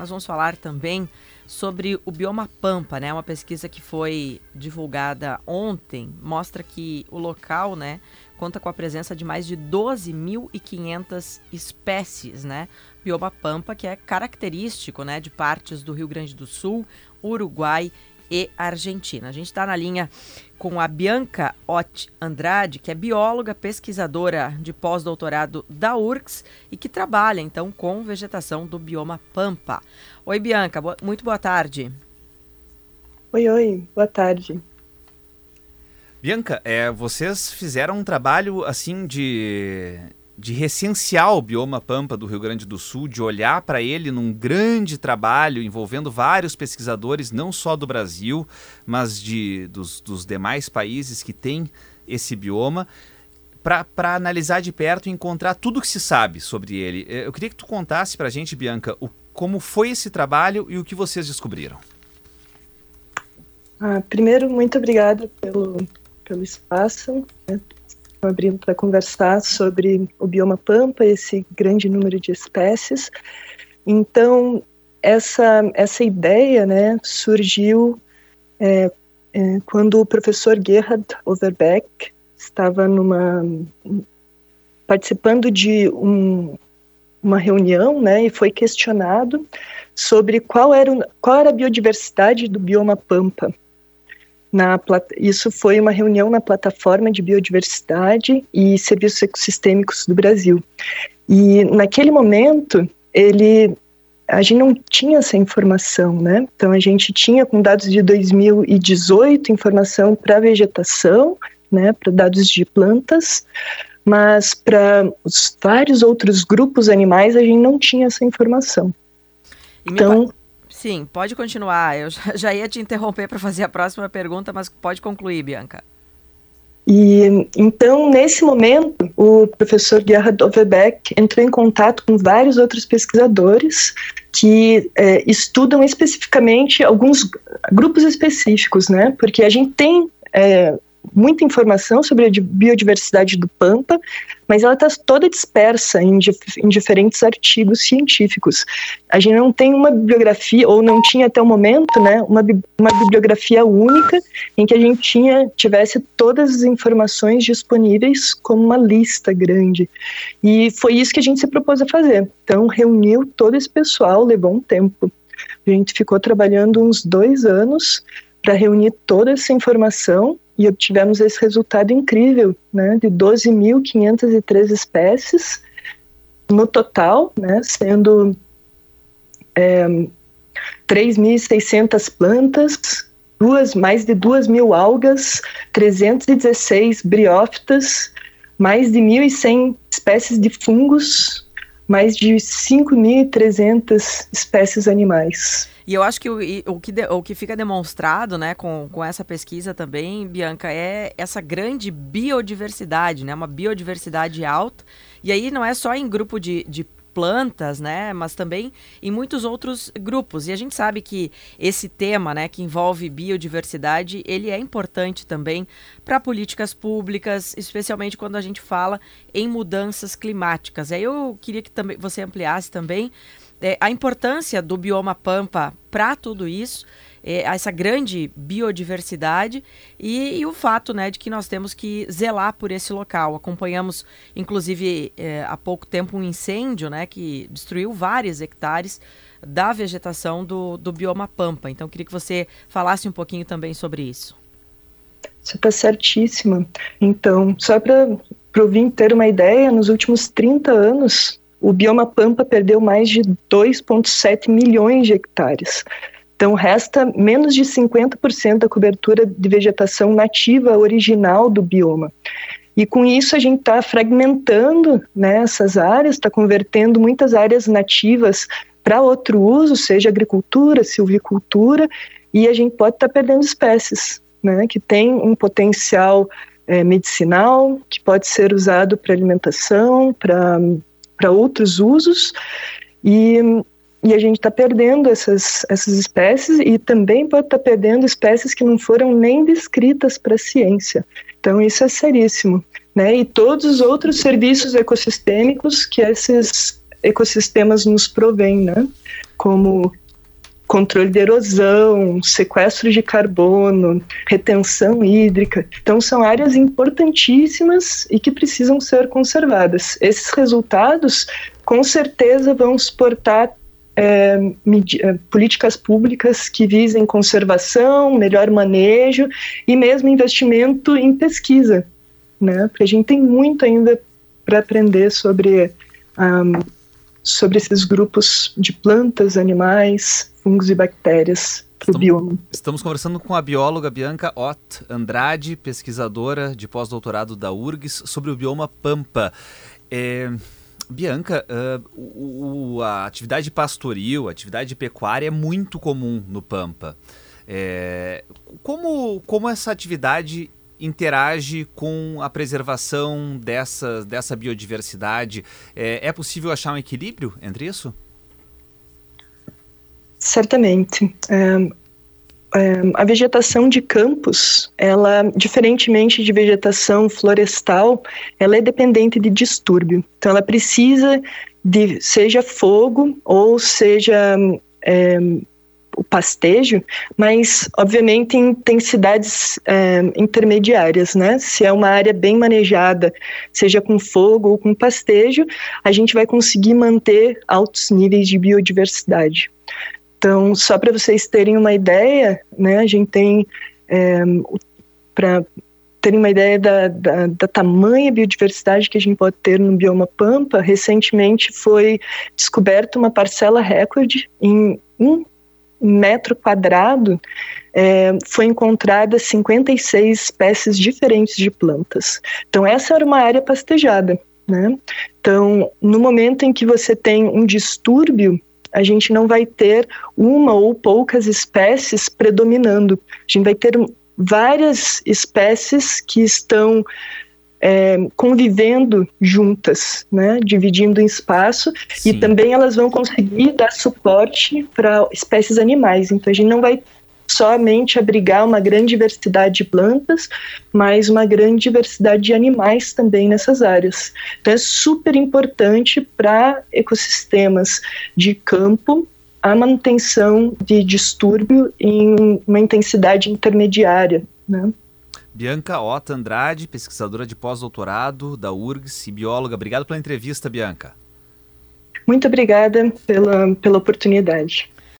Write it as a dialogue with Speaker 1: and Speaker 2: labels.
Speaker 1: nós vamos falar também sobre o bioma Pampa, né? Uma pesquisa que foi divulgada ontem mostra que o local, né, conta com a presença de mais de 12.500 espécies, né? Bioma Pampa, que é característico, né, de partes do Rio Grande do Sul, Uruguai e Argentina. A gente está na linha com a Bianca Ott Andrade, que é bióloga, pesquisadora de pós-doutorado da URCS e que trabalha então com vegetação do bioma Pampa. Oi, Bianca, muito boa tarde.
Speaker 2: Oi, oi, boa tarde.
Speaker 3: Bianca, é, vocês fizeram um trabalho assim de de recensear o bioma pampa do Rio Grande do Sul, de olhar para ele num grande trabalho envolvendo vários pesquisadores, não só do Brasil, mas de, dos, dos demais países que têm esse bioma, para analisar de perto e encontrar tudo o que se sabe sobre ele. É, eu queria que tu contasse para a gente, Bianca, o, como foi esse trabalho e o que vocês descobriram.
Speaker 2: Ah, primeiro, muito obrigada pelo, pelo espaço. Né? Abrindo para conversar sobre o bioma pampa, esse grande número de espécies. Então, essa, essa ideia né, surgiu é, é, quando o professor Gerhard Overbeck estava numa, participando de um, uma reunião né, e foi questionado sobre qual era, qual era a biodiversidade do bioma pampa na, isso foi uma reunião na plataforma de biodiversidade e serviços ecossistêmicos do Brasil. E naquele momento, ele a gente não tinha essa informação, né? Então a gente tinha com dados de 2018 informação para vegetação, né, para dados de plantas, mas para os vários outros grupos animais a gente não tinha essa informação.
Speaker 1: então, Sim, pode continuar. Eu já ia te interromper para fazer a próxima pergunta, mas pode concluir, Bianca.
Speaker 2: E então, nesse momento, o professor Gerhard Overbeck entrou em contato com vários outros pesquisadores que é, estudam especificamente alguns grupos específicos, né? Porque a gente tem é, muita informação sobre a biodiversidade do Pampa, mas ela está toda dispersa em, em, diferentes artigos científicos. A gente não tem uma bibliografia, ou não tinha até o momento, né, uma, uma bibliografia única em que a gente tinha, tivesse todas as informações disponíveis como uma lista grande. E foi isso que a gente se propôs a fazer. Então, reuniu todo esse pessoal, levou um tempo. A gente ficou trabalhando uns dois anos para reunir toda essa informação e obtivemos esse resultado incrível, né, de 12.503 espécies no total, né, sendo é, 3.600 plantas, duas, mais de 2 mil algas, 316 briófitas, mais de 1.100 espécies de fungos, mais de 5.300 espécies animais.
Speaker 1: E eu acho que o, o, que, de, o que fica demonstrado né, com, com essa pesquisa também, Bianca, é essa grande biodiversidade, né, uma biodiversidade alta. E aí não é só em grupo de, de plantas, né, mas também em muitos outros grupos. E a gente sabe que esse tema, né, que envolve biodiversidade, ele é importante também para políticas públicas, especialmente quando a gente fala em mudanças climáticas. Aí eu queria que também você ampliasse também é, a importância do bioma pampa para tudo isso, é, essa grande biodiversidade e, e, o fato né, de que nós temos que zelar por esse local. Acompanhamos, inclusive, é, há pouco tempo um incêndio né, que destruiu vários hectares da vegetação do, do bioma pampa. Então, queria que você falasse um pouquinho também sobre isso.
Speaker 2: Você está certíssima. Então, só para o ouvinte ter uma ideia, nos últimos 30 anos, o bioma Pampa perdeu mais de 2,7 milhões de hectares. Então, resta menos de 50% da cobertura de vegetação nativa original do bioma. E com isso a gente está fragmentando né, essas áreas, está convertendo muitas áreas nativas para outro uso, seja agricultura, silvicultura, e a gente pode estar tá perdendo espécies, né, que tem um potencial é, medicinal, que pode ser usado para alimentação, para outros usos e, e a gente está perdendo essas, essas espécies e também pode estar tá perdendo espécies que não foram nem descritas para a ciência. Então isso é seríssimo. Né? E todos os outros serviços ecossistêmicos que esses ecossistemas nos provém, né? Como controle de erosão, sequestro de carbono, retenção hídrica. Então, são áreas importantíssimas e que precisam ser conservadas. Esses resultados, com certeza, vão suportar é, é, políticas públicas que visem conservação, melhor manejo e mesmo investimento em pesquisa, né? Porque a gente tem muito ainda para aprender sobre um, sobre esses grupos de plantas, animais, fungos e bactérias para o bioma.
Speaker 3: Estamos conversando com a bióloga Bianca Ott Andrade, pesquisadora de pós-doutorado da URGS, sobre o bioma Pampa. É, Bianca, uh, o, a atividade pastoril, a atividade pecuária é muito comum no Pampa. É, como, como essa atividade interage com a preservação dessa, dessa biodiversidade? É, é possível achar um equilíbrio entre isso?
Speaker 2: Certamente. É, é, a vegetação de campos, ela, diferentemente de vegetação florestal, ela é dependente de distúrbio. Então, ela precisa de, seja fogo ou seja é, o pastejo, mas obviamente em intensidades é, intermediárias, né? Se é uma área bem manejada, seja com fogo ou com pastejo, a gente vai conseguir manter altos níveis de biodiversidade. Então, só para vocês terem uma ideia, né, a gente tem, é, para terem uma ideia da, da, da, tamanha biodiversidade que a gente pode ter no bioma Pampa, recentemente foi descoberta uma parcela recorde em um metro quadrado, é, foi encontrada 56 espécies diferentes de plantas. Então, essa era uma área pastejada. Né? Então, no momento em que você tem um distúrbio a gente não vai ter uma ou poucas espécies predominando. A gente vai ter várias espécies que estão é, convivendo juntas, né, dividindo espaço, Sim. e também elas vão conseguir dar suporte para espécies animais. Então a gente não vai somente abrigar uma grande diversidade de plantas, mas uma grande diversidade de animais também nessas áreas. Então é super importante para ecossistemas de campo a manutenção de distúrbio em uma intensidade intermediária. Né?
Speaker 3: Bianca Ota Andrade, pesquisadora de pós-doutorado da URGS e bióloga. Obrigado pela entrevista, Bianca.
Speaker 2: Muito obrigada pela, pela oportunidade.